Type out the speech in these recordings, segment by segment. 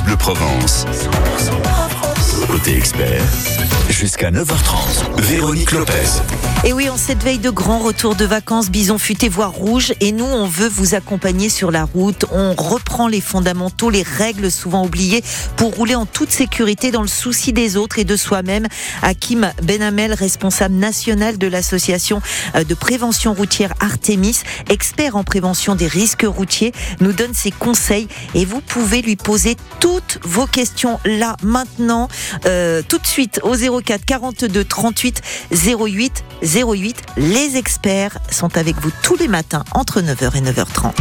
Bleu Provence. Côté expert, jusqu'à 9h30, Véronique Lopez. Et oui, en cette veille de grand retour de vacances, Bison futé voire rouge, et nous, on veut vous accompagner sur la route. On reprend les fondamentaux, les règles souvent oubliées pour rouler en toute sécurité dans le souci des autres et de soi-même. Hakim Benamel, responsable national de l'association euh, de prévention routière Artemis, expert en prévention des risques routiers, nous donne ses conseils et vous pouvez lui poser toutes vos questions là, maintenant, euh, tout de suite au 04 42 38 08 08. Les experts sont avec vous tous les matins entre 9h et 9h30.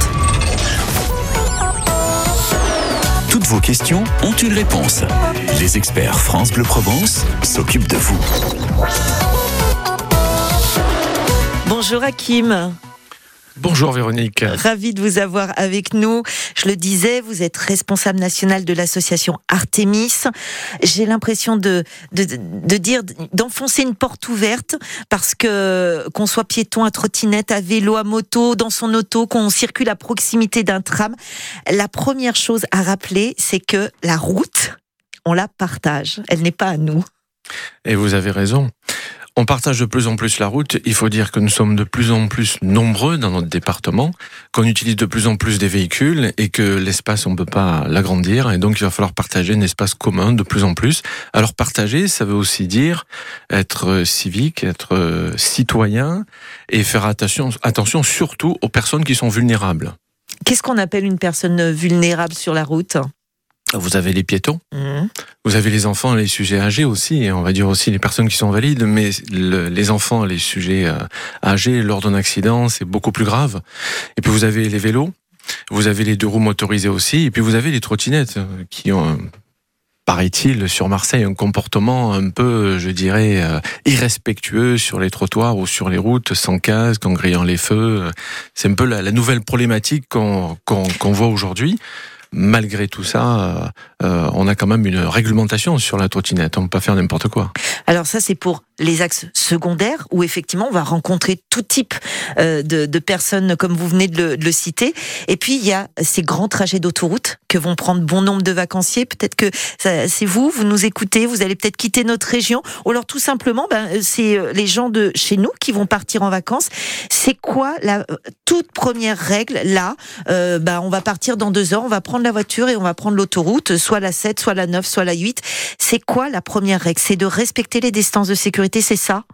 Toutes vos questions ont une réponse. Les experts France Bleu Provence s'occupent de vous. Bonjour Hakim. Bonjour Véronique. Ravi de vous avoir avec nous. Je le disais, vous êtes responsable national de l'association Artemis. J'ai l'impression de, de, de dire, d'enfoncer une porte ouverte parce que qu'on soit piéton à trottinette, à vélo, à moto, dans son auto, qu'on circule à proximité d'un tram, la première chose à rappeler, c'est que la route, on la partage. Elle n'est pas à nous. Et vous avez raison. On partage de plus en plus la route. Il faut dire que nous sommes de plus en plus nombreux dans notre département, qu'on utilise de plus en plus des véhicules et que l'espace, on ne peut pas l'agrandir. Et donc, il va falloir partager un espace commun de plus en plus. Alors, partager, ça veut aussi dire être civique, être citoyen et faire attention, attention surtout aux personnes qui sont vulnérables. Qu'est-ce qu'on appelle une personne vulnérable sur la route? Vous avez les piétons, mmh. vous avez les enfants, les sujets âgés aussi, et on va dire aussi les personnes qui sont valides, mais le, les enfants, les sujets euh, âgés, lors d'un accident, c'est beaucoup plus grave. Et puis vous avez les vélos, vous avez les deux roues motorisées aussi, et puis vous avez les trottinettes euh, qui ont, paraît-il, sur Marseille, un comportement un peu, je dirais, euh, irrespectueux sur les trottoirs ou sur les routes, sans casque, en grillant les feux. C'est un peu la, la nouvelle problématique qu'on qu'on qu'on voit aujourd'hui malgré tout ça, euh, on a quand même une réglementation sur la trottinette. On ne peut pas faire n'importe quoi. Alors ça, c'est pour les axes secondaires où effectivement on va rencontrer tout type euh, de, personnes comme vous venez de le, citer. Et puis il y a ces grands trajets d'autoroute que vont prendre bon nombre de vacanciers. Peut-être que c'est vous, vous nous écoutez, vous allez peut-être quitter notre région, ou alors tout simplement, ben, c'est euh, les gens de chez nous qui vont partir en vacances. C'est quoi la toute première règle là? Euh, ben, On va partir dans deux heures, on va prendre la voiture et on va prendre l'autoroute, soit la 7, soit la 9, soit la 8. C'est quoi la première règle? C'est de respecter les distances de sécurité, c'est ça?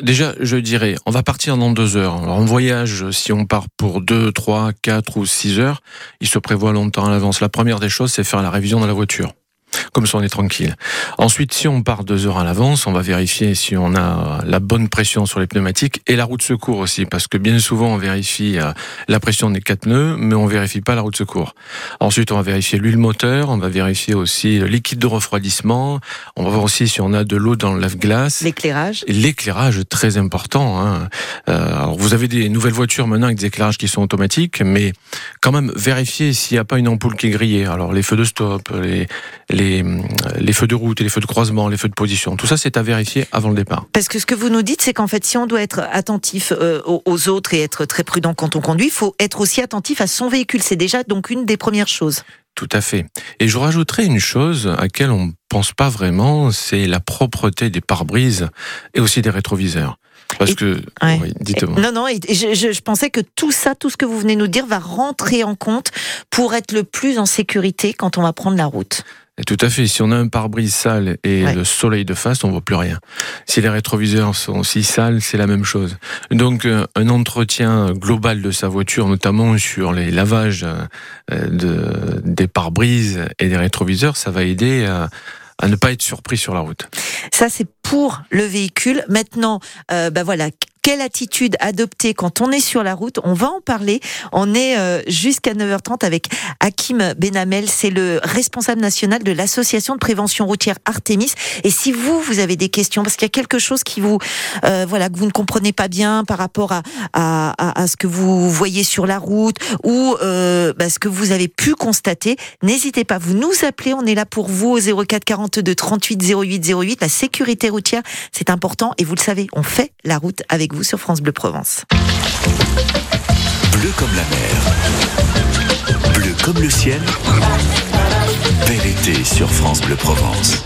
Déjà, je dirais, on va partir dans deux heures. Alors, en voyage, si on part pour deux, trois, quatre ou six heures, il se prévoit longtemps à l'avance. La première des choses, c'est faire la révision de la voiture comme ça on est tranquille. Ensuite, si on part deux heures à l'avance, on va vérifier si on a la bonne pression sur les pneumatiques et la roue de secours aussi, parce que bien souvent on vérifie la pression des quatre pneus, mais on vérifie pas la roue de secours. Ensuite, on va vérifier l'huile moteur, on va vérifier aussi le liquide de refroidissement, on va voir aussi si on a de l'eau dans le lave-glace. L'éclairage. L'éclairage, très important. Hein. Euh, alors vous avez des nouvelles voitures maintenant avec des éclairages qui sont automatiques, mais quand même vérifier s'il n'y a pas une ampoule qui est grillée. Alors les feux de stop, les, les, les, feux de route et les feux de croisement, les feux de position. Tout ça, c'est à vérifier avant le départ. Parce que ce que vous nous dites, c'est qu'en fait, si on doit être attentif euh, aux autres et être très prudent quand on conduit, il faut être aussi attentif à son véhicule. C'est déjà donc une des premières choses. Tout à fait. Et je rajouterai une chose à laquelle on ne pense pas vraiment, c'est la propreté des pare-brises et aussi des rétroviseurs. Parce Et- que, Ouais. oui, dites-moi. Non, non, et je, je- je pensais que tout ça, tout ce que vous venez nous dire, va rentrer en compte pour être le plus en sécurité quand on va prendre la route. Et tout à fait. Si on a un pare-brise sale et Ouais. le soleil de face, on voit plus rien. Si les rétroviseurs sont aussi sales, c'est la même chose. Donc, euh, un entretien global de sa voiture, notamment sur les lavages euh, de, des pare-brises et des rétroviseurs, ça va aider à, à ne pas être surpris sur la route. Ça, c'est pour le véhicule. Maintenant, euh, bah voilà. Quelle attitude adopter quand on est sur la route On va en parler. On est euh, jusqu'à 9h30 avec Hakim Benamel. C'est le responsable national de l'association de prévention routière Artemis. Et si vous, vous avez des questions, parce qu'il y a quelque chose qui vous, euh, voilà, que vous ne comprenez pas bien par rapport à, à, à, ce que vous voyez sur la route ou euh, bah, ce que vous avez pu constater, n'hésitez pas. Vous nous appelez. On est là pour vous au 04 42 38 08 08. La sécurité routière, c'est important. Et vous le savez, on fait la route avec vous sur France Bleu Provence. Bleu comme la mer. Bleu comme le ciel. bel été sur France Bleu Provence.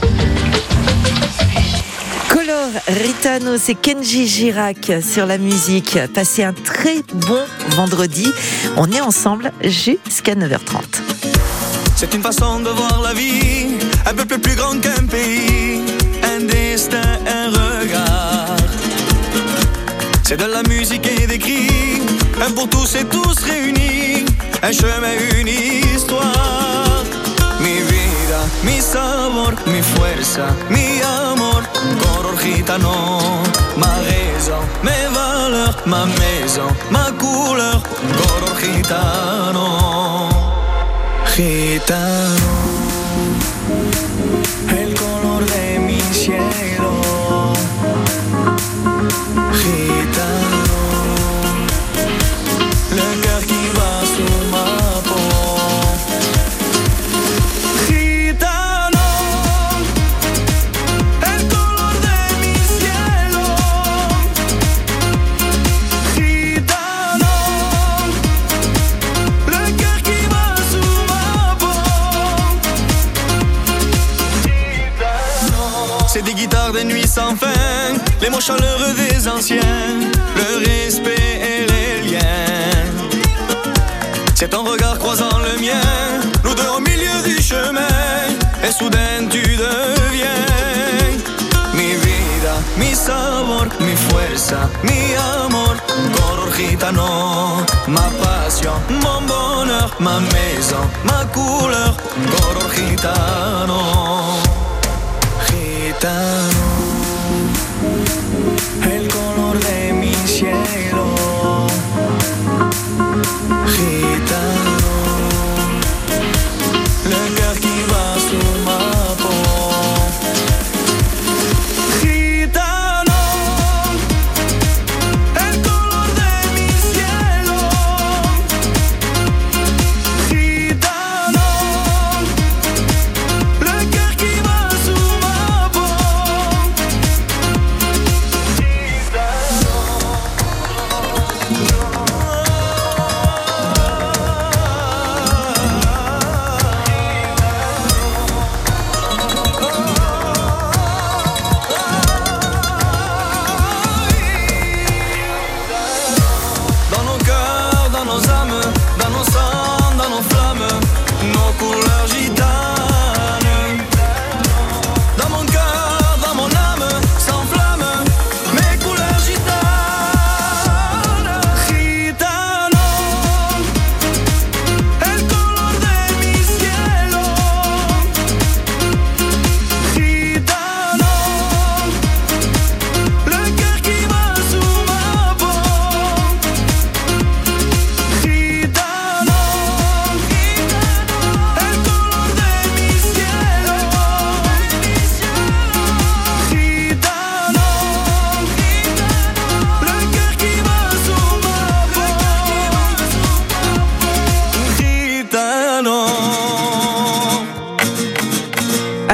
Color Ritano, c'est Kenji Girac sur la musique. Passez un très bon vendredi. On est ensemble jusqu'à 9h30. C'est une façon de voir la vie, un peu plus grand qu'un pays, un destin, un regard. C'est de la musique et des cris, un pour tous et tous réunis, un chemin, une histoire. Mi vida, mi sabor, mi fuerza, mi amor, color gitano. Ma raison, mes valeurs, ma maison, ma couleur, color gitano. Gitano, el color de mi cielo. Gitano, C'est des guitares de nuit sans fin, les mots chaleureux des anciens, le respect et les liens. C'est ton regard croisant le mien, nous deux au milieu du chemin, et soudain tu deviens mi vida, mi sabor, mi fuerza, mi amor, color gitano, ma passion, mon bonheur, ma maison, ma couleur, color gitano, gitano,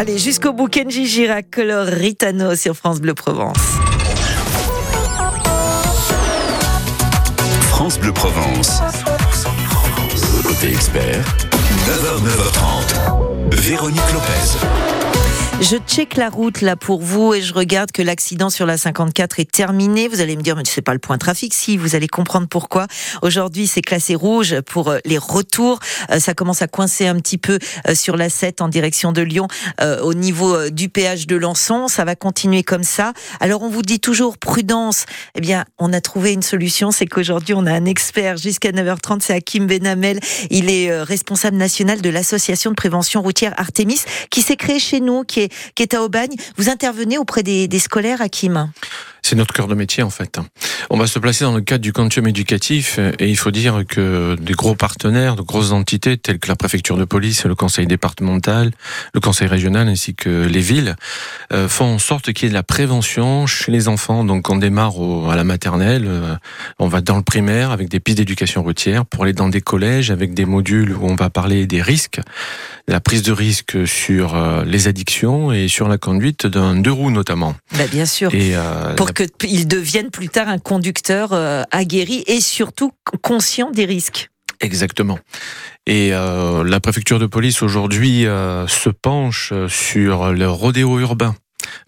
Allez, jusqu'au bout, Kenji Girac, Color Ritano sur France Bleu Provence. France Bleu Provence. Côté expert, 9h, 9h30. Véronique Lopez. Je check la route là pour vous et je regarde que l'accident sur la 54 est terminé. Vous allez me dire, mais c'est pas le point trafic. Si, vous allez comprendre pourquoi. Aujourd'hui, c'est classé rouge pour euh, les retours. Euh, Ça commence à coincer un petit peu euh, sur la 7 en direction de Lyon au niveau du péage de Lançon. Ça va continuer comme ça. Alors, on vous dit toujours prudence. Eh bien, on a trouvé une solution. C'est qu'aujourd'hui, on a un expert jusqu'à 9h30. C'est Hakim Benamel. Il est responsable national de l'association de prévention routière Artemis qui s'est créée chez nous, qui est qui est à Aubagne. Vous intervenez auprès des, des scolaires, Hakim C'est notre cœur de métier en fait. On va se placer dans le cadre du quantum éducatif euh, et il faut dire que des gros partenaires, de grosses entités telles que la préfecture de police, le conseil départemental, le conseil régional ainsi que les villes euh, font en sorte qu'il y ait de la prévention chez les enfants. Donc on démarre au- à la maternelle, euh, on va dans le primaire avec des pistes d'éducation routière pour aller dans des collèges avec des modules où on va parler des risques, la prise de risque sur euh, les addictions et sur la conduite d'un deux roues notamment. bah, Bien sûr. Et Pour qu'il devienne plus tard un conducteur euh, aguerri et surtout conscient des risques. Exactement. Et euh, la préfecture de police aujourd'hui euh, se penche sur le rodéo urbain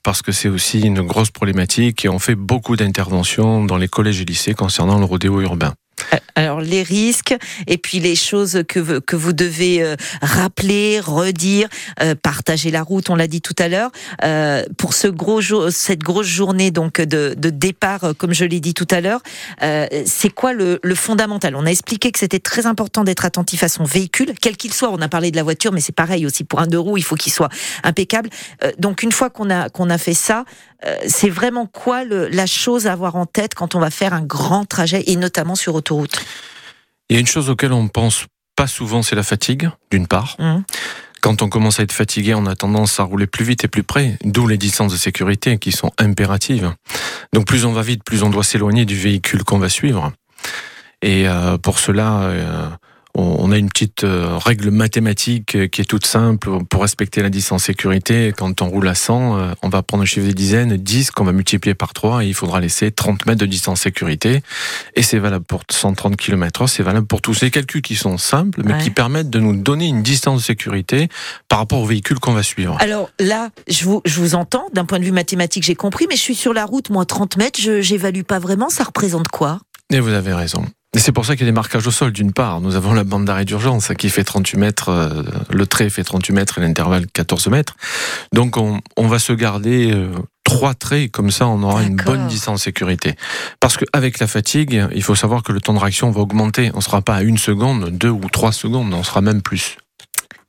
parce que c'est aussi une grosse problématique et on fait beaucoup d'interventions dans les collèges et lycées concernant le rodéo urbain. Euh, alors les risques et puis les choses que, que vous devez euh, rappeler, redire, euh, partager la route, on l'a dit tout à l'heure, pour ce gros cette grosse journée donc de, de départ, comme je l'ai dit tout à l'heure, c'est quoi le, le, fondamental? On a expliqué que c'était très important d'être attentif à son véhicule, quel qu'il soit. On a parlé de la voiture, mais c'est pareil aussi pour un deux roues, il faut qu'il soit impeccable. donc une fois qu'on a qu'on a fait ça, c'est vraiment quoi le, la chose à avoir en tête quand on va faire un grand trajet et notamment sur autoroute? Il y a une chose auquel on pense pas souvent, c'est la fatigue, d'une part. Mmh. Quand on commence à être fatigué, on a tendance à rouler plus vite et plus près, d'où les distances de sécurité qui sont impératives. Donc plus on va vite, plus on doit s'éloigner du véhicule qu'on va suivre. Et euh, pour cela, euh, on a une petite euh, règle mathématique euh, qui est toute simple pour respecter la distance sécurité. Quand on roule à 100, euh, on va prendre un chiffre des dizaines, 10 qu'on va multiplier par 3 et il faudra laisser 30 mètres de distance sécurité. Et c'est valable pour 130 km c'est valable pour tous ces calculs qui sont simples mais qui permettent de nous donner une distance de sécurité par rapport au véhicule qu'on va suivre. Alors là, je vous, je vous entends, d'un point de vue mathématique j'ai compris, mais je suis sur la route, moi 30 mètres, je j'évalue pas vraiment, ça représente quoi? Et vous avez raison. Et c'est pour ça qu'il y a des marquages au sol, d'une part. Nous avons la bande d'arrêt d'urgence qui fait 38 mètres, euh, le trait fait 38 mètres et l'intervalle 14 mètres. Donc on, on va se garder euh, trois traits, comme ça on aura une bonne distance sécurité. Parce qu'avec la fatigue, il faut savoir que le temps de réaction va augmenter. On ne sera pas à une seconde, deux ou trois secondes, on sera même plus.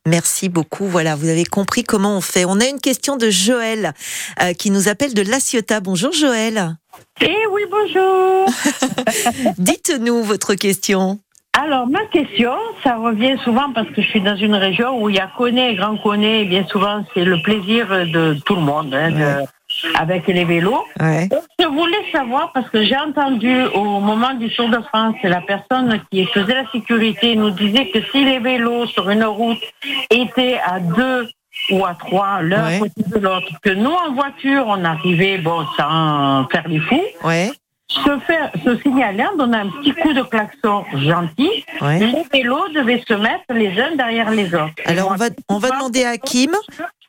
Merci beaucoup. Voilà, vous avez compris comment on fait. On a une question de Joël euh, qui nous appelle de La Ciotat. Bonjour Joël. Eh oui, bonjour. Dites-nous votre question. Alors, ma question, ça revient souvent parce que je suis dans une région où il y a connaît, grand connaît, et bien souvent c'est le plaisir de tout le monde, hein, avec les vélos. je voulais savoir, parce que j'ai entendu au moment du Tour de France, la personne qui faisait la sécurité nous disait que si les vélos sur une route étaient à deux ou à trois, l'un à côté de l'autre, que nous en voiture, on arrivait bon sans faire les fous. Ouais se, faire, se signaler en donnant un petit coup de klaxon gentil. Les vélos devaient se mettre les uns derrière les autres. Alors on va, on va demander à Kim.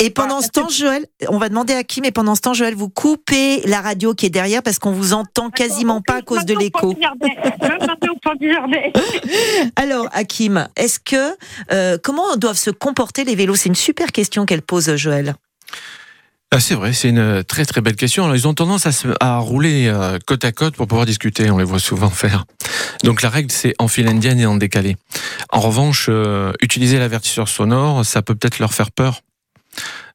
Et pendant ce temps, Joël, on va demander à Kim. Et pendant ce temps, Joël, vous coupez la radio qui est derrière parce qu'on vous entend quasiment pas à cause de l'écho. Alors, Hakim, est-ce que euh, comment doivent se comporter les vélos? C'est une super question qu'elle pose, Joël. Ah, c'est vrai, c'est une très très belle question. Alors, ils ont tendance à, à rouler euh, côte à côte pour pouvoir discuter, on les voit souvent faire. Donc la règle, c'est en file indienne et en décalé. En revanche, euh, utiliser l'avertisseur sonore, ça peut peut-être leur faire peur.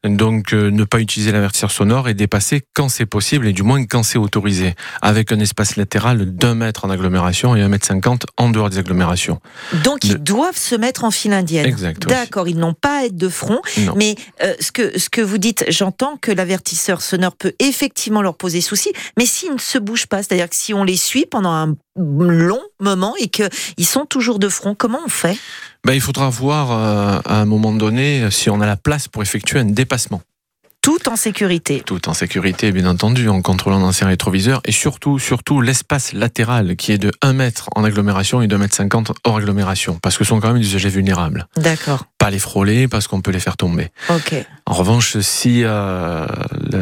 Donc euh, ne pas utiliser l'avertisseur sonore et dépasser quand c'est possible et du moins quand c'est autorisé, avec un espace latéral d'un mètre en agglomération et un mètre cinquante en dehors des agglomérations. Donc ils doivent se mettre en file indienne. Exact. D'accord, ils n'ont pas à être de front. Mais euh, ce que ce que vous dites, j'entends que l'avertisseur sonore peut effectivement leur poser souci, mais s'ils ne se bougent pas, c'est-à-dire que si on les suit pendant un long moment et qu'ils sont toujours de front, comment on fait? Ben, il faudra voir euh, à un moment donné si on a la place pour effectuer un dépassement. Tout en sécurité. Tout en sécurité, bien entendu, en contrôlant l'ancien rétroviseur et surtout, surtout l'espace latéral qui est de 1 mètre en agglomération et de 1 mètre 50 hors agglomération, parce que ce sont quand même des usagers vulnérables. D'accord. Pas les frôler parce qu'on peut les faire tomber. Ok. En revanche, si euh,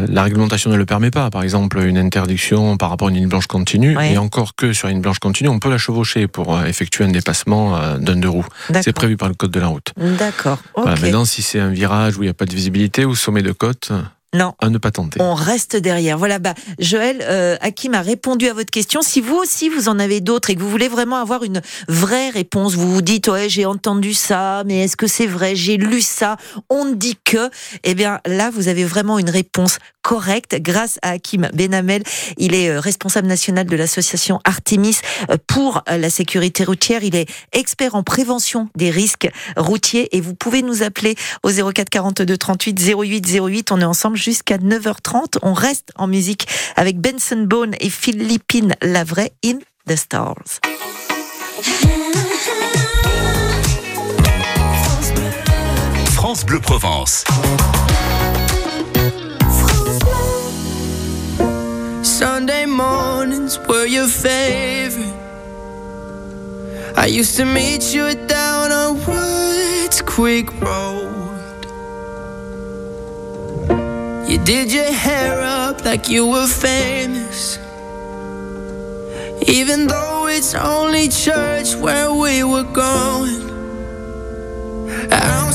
la réglementation ne le permet pas, par exemple une interdiction par rapport à une ligne blanche continue, et encore que sur une blanche continue, on peut la chevaucher pour euh, effectuer un dépassement euh, d'un deux roues. C'est prévu par le code de la route. D'accord. Voilà, maintenant, si c'est un virage où il n'y a pas de visibilité ou sommet de côte, non. À ne pas tenter. On reste derrière. Voilà, bah, Joël, euh, Hakim a répondu à votre question. Si vous aussi, vous en avez d'autres et que vous voulez vraiment avoir une vraie réponse, vous vous dites, ouais, j'ai entendu ça, mais est-ce que c'est vrai? J'ai lu ça. On ne dit que, eh bien, là, vous avez vraiment une réponse correcte grâce à Hakim Benamel. Il est euh, responsable national de l'association Artemis euh, pour la sécurité routière. Il est expert en prévention des risques routiers et vous pouvez nous appeler au 04 42 38 08 08. On est ensemble jusqu'à 9h30. On reste en musique avec Benson Bone et Philippine Lavray in the Stars. France Bleu Provence. Sunday mornings were your favorite. I I used to meet you down on Woods Quick Road. Did your hair up like you were famous. Even though it's only church where we were going, I'm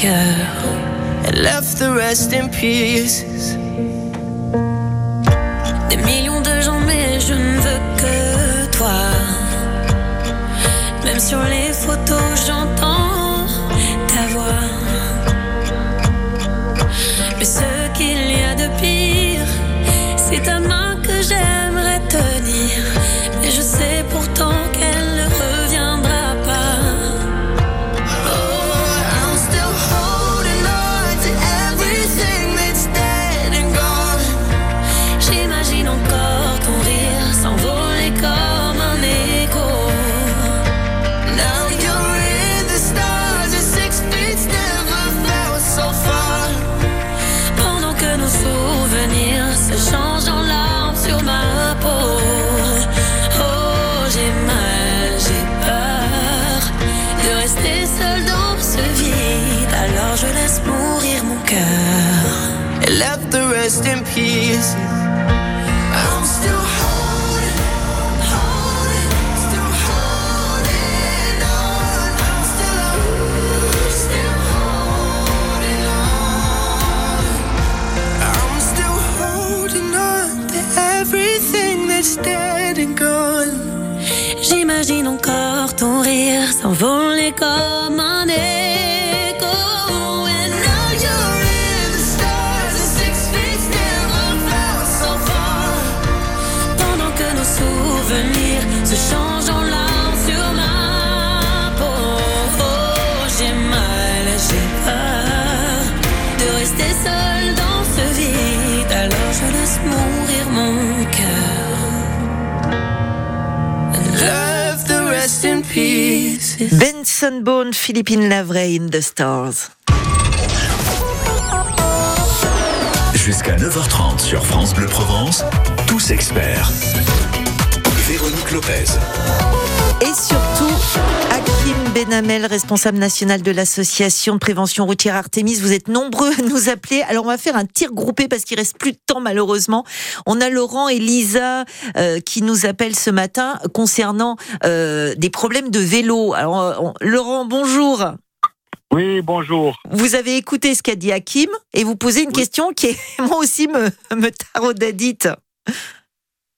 cœur. And left the rest in pieces. Des millions de gens, mais je ne veux que toi. Même sur les photos, j'entends rest in pieces. I'm still holding, holding, still holding on. I'm still, still holding on. I'm still holding on to everything that's dead and gone. J'imagine encore ton rire s'envoler comme un écho. Benson Bone, Philippine Lavray in the Stars. Jusqu'à 9h30 sur France Bleu Provence, tous experts. Véronique Lopez. Et surtout, Hakim Benamel, responsable national de l'association de prévention routière Artemis. Vous êtes nombreux à nous appeler. Alors, on va faire un tir groupé parce qu'il reste plus de temps, malheureusement. On a Laurent et Lisa euh, qui nous appellent ce matin concernant euh, des problèmes de vélo. Alors, euh, on- Laurent, bonjour. Oui, bonjour. Vous avez écouté ce qu'a dit Hakim et vous posez une question qui, est, moi aussi, me, me taraudait dite.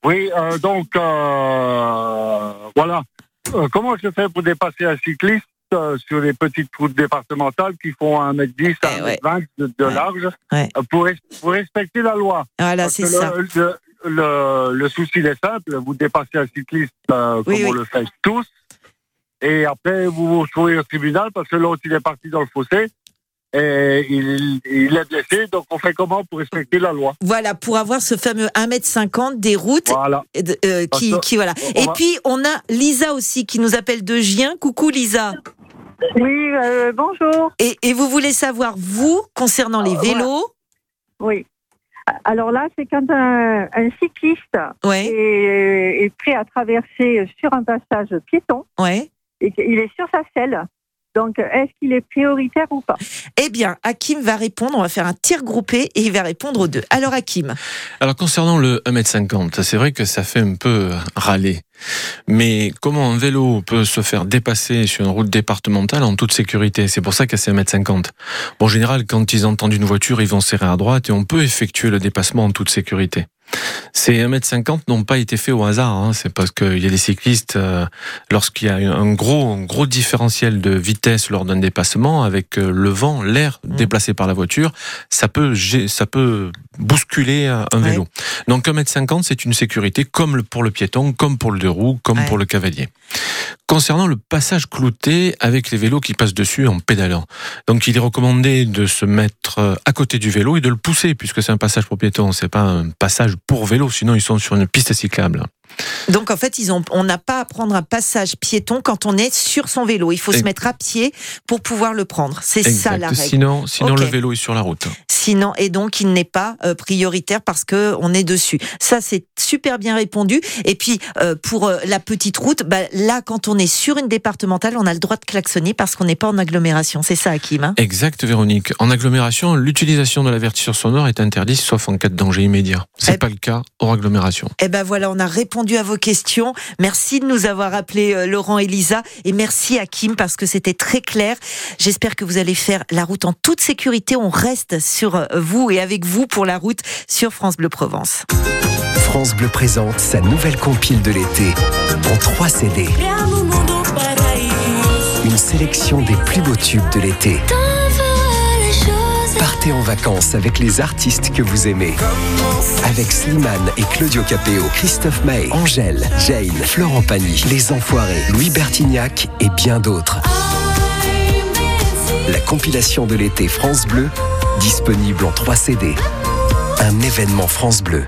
Oui, euh, donc, euh, voilà. Euh, comment je fais pour dépasser un cycliste euh, sur les petites routes départementales qui font 1m10 à Eh ouais. 1m20 de, de Ouais. large Ouais. pour, res- pour respecter la loi? Voilà, c'est ça. le, le, souci est simple, vous dépassez un cycliste Oui, comme on le fait tous, et après vous vous retrouvez au tribunal parce que l'autre il est parti dans le fossé et il, il est blessé, donc on fait comment pour respecter la loi Voilà, pour avoir ce fameux 1m50 des routes Voilà. euh, qui, voilà. on Et va- puis on a Lisa aussi qui nous appelle de Gien. Coucou Lisa. Oui, euh, bonjour. Et, et vous voulez savoir vous concernant les Euh, vélos Oui. Alors là, c'est quand un, un cycliste Ouais, est, est prêt à traverser sur un passage piéton ouais. et qu'il est sur sa selle. Donc, est-ce qu'il est prioritaire ou pas? Eh bien, Hakim va répondre. On va faire un tir groupé et il va répondre aux deux. Alors Hakim. Alors concernant le 1m50, c'est vrai que ça fait un peu râler. Mais comment un vélo peut se faire dépasser sur une route départementale en toute sécurité? C'est pour ça que c'est 1m50. Bon, en général, quand ils entendent une voiture, ils vont serrer à droite et on peut effectuer le dépassement en toute sécurité. Ces 1m50 n'ont pas été faits au hasard. hein. C'est parce qu'il y a des cyclistes, euh, lorsqu'il y a un gros, un gros différentiel de vitesse lors d'un dépassement, avec euh, le vent, l'air déplacé par la voiture, ça peut, ça peut bousculer euh, un vélo. Donc 1m50, c'est une sécurité comme pour le piéton, comme pour le deux roues, comme Ouais. pour le cavalier. Concernant le passage clouté avec les vélos qui passent dessus en pédalant. Donc il est recommandé de se mettre euh, à côté du vélo et de le pousser puisque c'est un passage pour piétons, c'est pas un passage pour vélo, sinon ils sont sur une piste cyclable. Donc en fait, ils ont, on n'a pas à prendre un passage piéton quand on est sur son vélo. Il faut se mettre à pied pour pouvoir le prendre. C'est ça la règle. Sinon, sinon le vélo est sur la route. Sinon, et donc il n'est pas euh, prioritaire parce que on est dessus. Ça, c'est super bien répondu. Et puis euh, pour euh, la petite route, bah, là, quand on est sur une départementale, on a le droit de klaxonner parce qu'on n'est pas en agglomération. C'est ça, Hakim. hein Exact, Véronique. En agglomération, l'utilisation de l'avertisseur sonore est interdite sauf en cas de danger immédiat. C'est Eh- pas le cas hors agglomération. Eh ben voilà, on a répondu à vos questions. Merci de nous avoir appelé euh, Laurent et Lisa et merci à Kim parce que c'était très clair. J'espère que vous allez faire la route en toute sécurité. On reste sur euh, vous et avec vous pour la route sur France Bleu Provence. France Bleu présente sa nouvelle compile de l'été en 3 CD. Une sélection des plus beaux tubes de l'été. Partez en vacances avec les artistes que vous aimez. Avec Slimane et Claudio Capéo, Christophe Maé, Angèle, Jane, Florent Pagny, Les Enfoirés, Louis Bertignac et bien d'autres. La compilation de l'été France Bleu, disponible en 3 CD. Un événement France Bleu.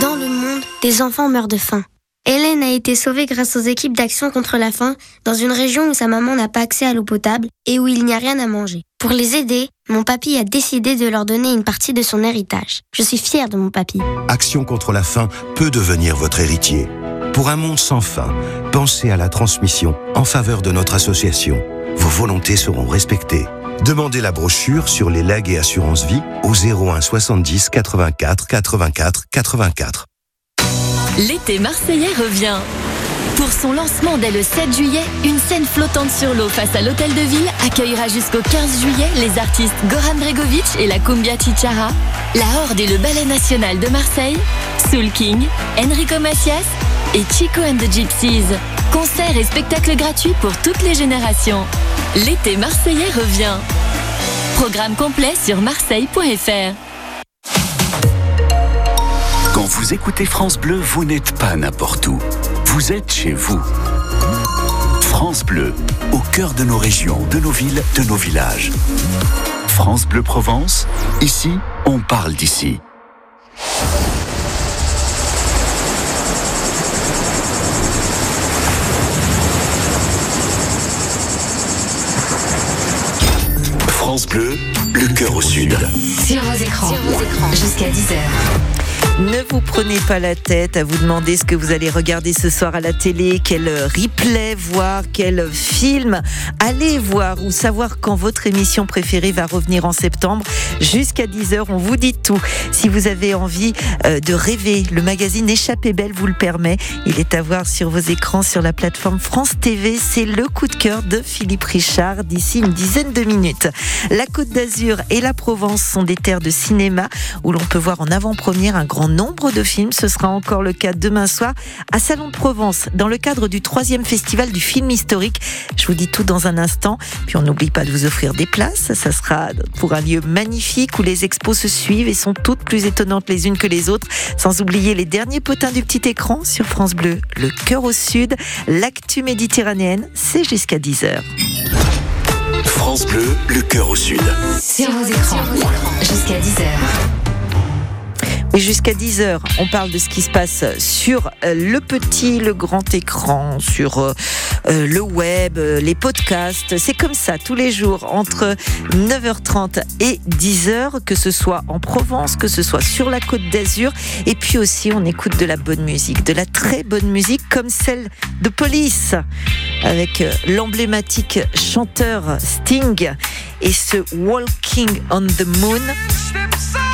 Dans le monde, des enfants meurent de faim. Hélène a été sauvée grâce aux équipes d'action contre la faim dans une région où sa maman n'a pas accès à l'eau potable et où il n'y a rien à manger. Pour les aider, mon papy a décidé de leur donner une partie de son héritage. Je suis fière de mon papy. Action contre la faim peut devenir votre héritier. Pour un monde sans faim, pensez à la transmission en faveur de notre association. Vos volontés seront respectées. Demandez la brochure sur les legs et assurances vie au 01 70 84 84 84. L'été marseillais revient. Pour son lancement dès le 7 juillet, une scène flottante sur l'eau face à l'hôtel de ville accueillera jusqu'au 15 juillet les artistes Goran Bregovic et la Cumbia Chichara, la Horde et le Ballet National de Marseille, Soul King, Enrico Macias et Chico and the Gypsies. Concerts et spectacles gratuits pour toutes les générations. L'été marseillais revient. Programme complet sur marseille.fr. Vous écoutez France Bleu, vous n'êtes pas n'importe où. Vous êtes chez vous. France Bleu, au cœur de nos régions, de nos villes, de nos villages. France Bleu Provence, ici, on parle d'ici. France Bleu, le cœur au sud. Sur vos écrans, jusqu'à 10h. Ne vous prenez pas la tête à vous demander ce que vous allez regarder ce soir à la télé, quel replay voir, quel film allez voir ou savoir quand votre émission préférée va revenir en septembre. Jusqu'à 10h, on vous dit tout. Si vous avez envie euh, de rêver, le magazine Échappée Belle vous le permet. Il est à voir sur vos écrans sur la plateforme France TV. C'est le coup de cœur de Philippe Richard d'ici une dizaine de minutes. La Côte d'Azur et la Provence sont des terres de cinéma où l'on peut voir en avant-première un grand nombre de films. Ce sera encore le cas demain soir à Salon de Provence, dans le cadre du troisième festival du film historique. Je vous dis tout dans un instant. Puis on n'oublie pas de vous offrir des places. Ça sera pour un lieu magnifique où les expos se suivent et sont toutes plus étonnantes les unes que les autres. Sans oublier les derniers potins du petit écran sur France Bleu. Le cœur au sud, l'actu méditerranéenne, c'est jusqu'à 10h. France Bleu, le cœur au sud. Sur vos écrans, jusqu'à 10h. Et jusqu'à 10h, on parle de ce qui se passe sur euh, le petit, le grand écran, sur euh, euh, le web, les podcasts. C'est comme ça tous les jours entre 9h30 et 10h, que ce soit en Provence, que ce soit sur la côte d'Azur. Et puis aussi, on écoute de la bonne musique, de la très bonne musique comme celle de Police, avec l'emblématique chanteur Sting et ce Walking on the Moon.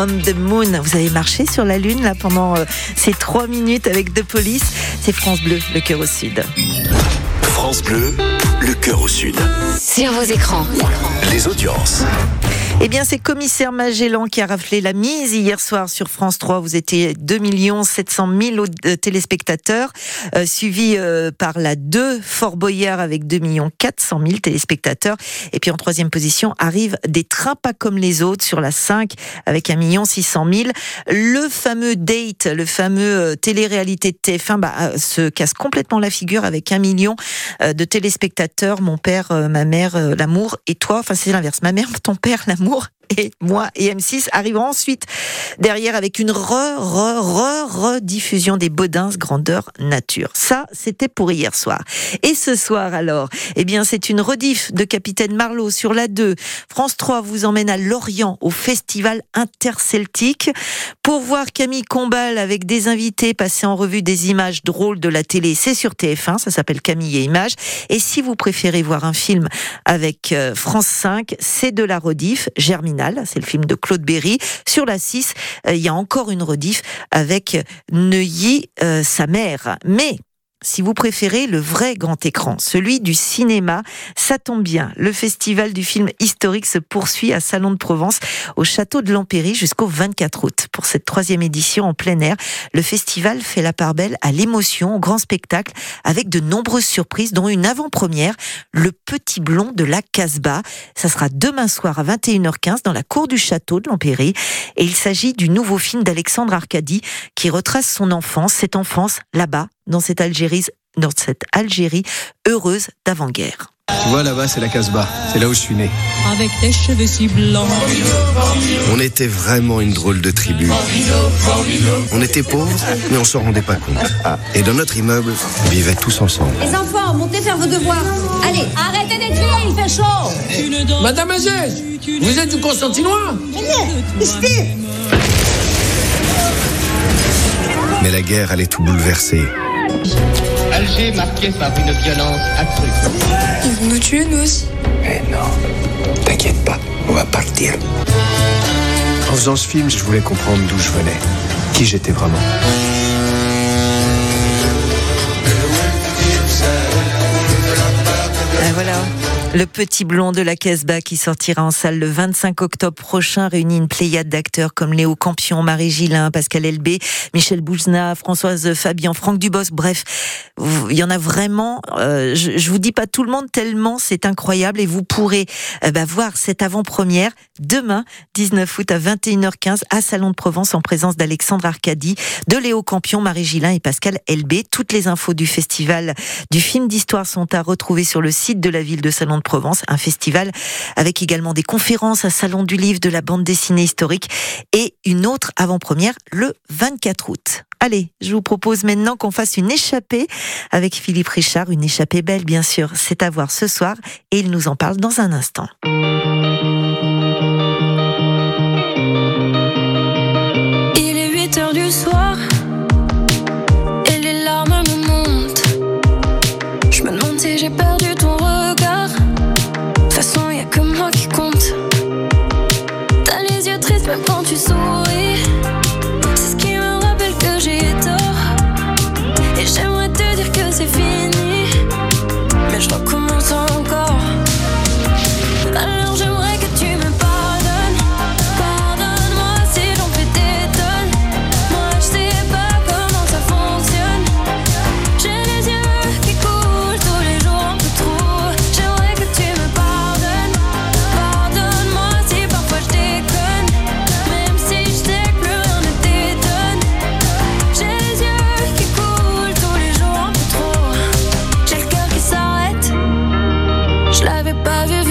On the Moon. Vous avez marché sur la Lune là pendant euh, ces trois minutes avec The Police. C'est France Bleu, le cœur au sud. France Bleu, le cœur au sud. Sur vos écrans. Les audiences. Eh bien, c'est commissaire Magellan qui a raflé la mise hier soir sur France 3. Vous étiez 2 700 000 euh, téléspectateurs, euh, suivi euh, par la 2 Fort Boyard avec 2 400 000 téléspectateurs. Et puis en troisième position arrive des trains pas comme les autres sur la 5 avec 1 600 000. Le fameux Date, le fameux euh, télé-réalité de TF1, bah, euh, se casse complètement la figure avec 1 million euh, de téléspectateurs. Mon père, ma mère, l'amour et toi. Enfin, c'est l'inverse. Ma mère, ton père, l'amour d'amour et moi et M6 arrivent ensuite derrière avec une re, re, re, rediffusion des Baudins grandeur nature. Ça, c'était pour hier soir. Et ce soir alors, eh bien, c'est une rediff de Capitaine Marlowe sur la 2. France 3 vous emmène à Lorient au festival interceltique pour voir Camille Combal avec des invités passer en revue des images drôles de la télé. C'est sur TF1, ça s'appelle Camille et Images. Et si vous préférez voir un film avec euh, France 5, c'est de la rediff Germinal, c'est le film de Claude Berry. Sur la 6, euh, il y a encore une rediff avec Neuilly, euh, sa mère. Mais si vous préférez le vrai grand écran, celui du cinéma, ça tombe bien. Le festival du film historique se poursuit à Salon de Provence, au château de l'Empéry, jusqu'au 24 août. Pour cette troisième édition en plein air, le festival fait la part belle à l'émotion, au grand spectacle, avec de nombreuses surprises, dont une avant-première, Le Petit Blond de la Casbah. Ça sera demain soir à 21h15 dans la cour du château de l'Empéry. Et il s'agit du nouveau film d'Alexandre Arcadi qui retrace son enfance, cette enfance là-bas, dans cette Algérie, dans cette Algérie heureuse d'avant-guerre. Tu vois là-bas, c'est la Casbah. C'est là où je suis né. Avec tes cheveux si blancs. On était vraiment une drôle de tribu. On était pauvres, mais on s'en rendait pas compte. Et dans notre immeuble, on vivait tous ensemble. Les enfants, montez faire vos devoirs. Allez, arrêtez d'écrire, il fait chaud. Madame Aziz, vous êtes du Constantinois? Mais la guerre allait tout bouleverser. Alger marqué par une violence accrue. Ils vont nous tuer, nous aussi. Eh non, t'inquiète pas, on va partir. En faisant ce film, je voulais comprendre d'où je venais, qui j'étais vraiment. Le petit blond de la Casbah qui sortira en salle le 25 octobre prochain réunit une pléiade d'acteurs comme Léo Campion, Marie Gillin, Pascal Elbé, Michel Boujna, Françoise Fabian, Franck Dubos. Bref, il y en a vraiment. euh, je, je vous dis pas tout le monde tellement c'est incroyable et vous pourrez euh, bah, voir cette avant-première demain 19 août à 21h15 à Salon de Provence en présence d'Alexandre Arcadi, de Léo Campion, Marie Gillin et Pascal Elbé. Toutes les infos du festival du film d'histoire sont à retrouver sur le site de la ville de Salon Provence, un festival avec également des conférences, un salon du livre, de la bande dessinée historique et une autre avant-première le 24 août. Allez, je vous propose maintenant qu'on fasse une échappée avec Philippe Richard, une échappée belle bien sûr. C'est à voir ce soir et il nous en parle dans un instant. Même je l'avais pas vu